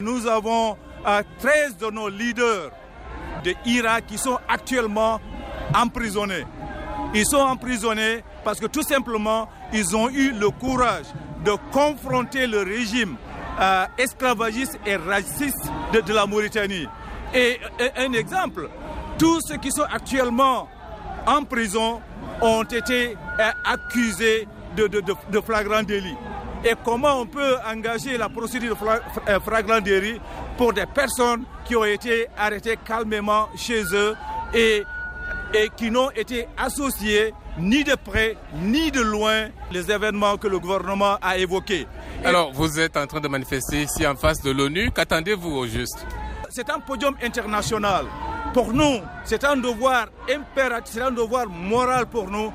Nous avons 13 de nos leaders de Irak qui sont actuellement emprisonnés. Ils sont emprisonnés parce que tout simplement, ils ont eu le courage de confronter le régime euh, esclavagiste et raciste de, la Mauritanie. Et, un exemple, tous ceux qui sont actuellement en prison ont été euh, accusés de, de, flagrant délit. Et comment on peut engager la procédure de euh, flagrant délit pour des personnes qui ont été arrêtées calmement chez eux et et qui n'ont été associés ni de près ni de loin les événements que le gouvernement a évoqués. Alors, vous êtes en train de manifester ici en face de l'ONU. Qu'attendez-vous au juste? C'est un podium international. Pour nous, c'est un devoir impératif, c'est un devoir moral pour nous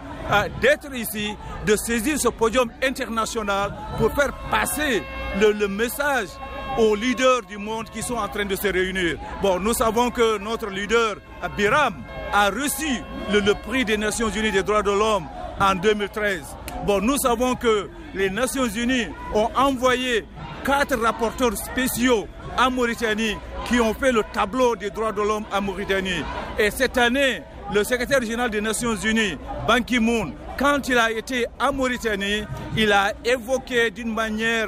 d'être ici, de saisir ce podium international pour faire passer le, message aux leaders du monde qui sont en train de se réunir. Bon, nous savons que notre leader, Biram, a reçu le, prix des Nations Unies des droits de l'homme en 2013. Bon, nous savons que les Nations Unies ont envoyé quatre rapporteurs spéciaux en Mauritanie qui ont fait le tableau des droits de l'homme en Mauritanie. Et cette année, le secrétaire général des Nations Unies, Ban Ki-moon, quand il a été en Mauritanie, il a évoqué d'une manière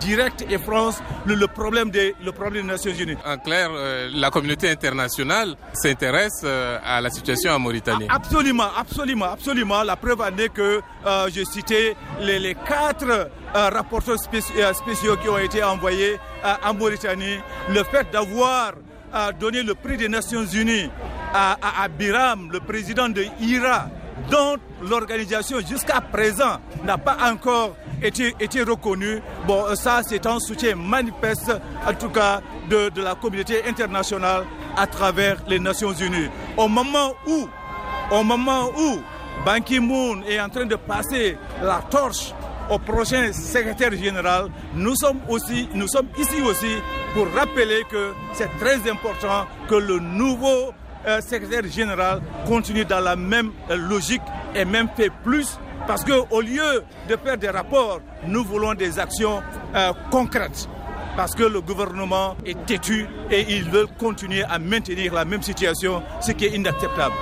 directe et franche le, problème, des, le problème des Nations Unies. En clair, euh, la communauté internationale s'intéresse euh, à la situation en Mauritanie. Absolument, absolument, absolument. La preuve en est que euh, j'ai cité les, les quatre rapporteurs spéciaux, qui ont été envoyés en Mauritanie. Le fait d'avoir donné le prix des Nations Unies à, Biram, le président de IRA, dont l'organisation jusqu'à présent n'a pas encore été, été reconnue. Bon, ça, c'est un soutien manifeste, en tout cas, de, de la communauté internationale à travers les Nations Unies. Au moment où, au moment où Ban Ki-moon est en train de passer la torche au prochain secrétaire général, nous sommes aussi, nous sommes ici aussi pour rappeler que c'est très important que le nouveau euh, secrétaire général continue dans la même euh, logique et même fait plus parce qu'au lieu de faire des rapports, nous voulons des actions euh, concrètes. Parce que le gouvernement est têtu et ils veulent continuer à maintenir la même situation, ce qui est inacceptable.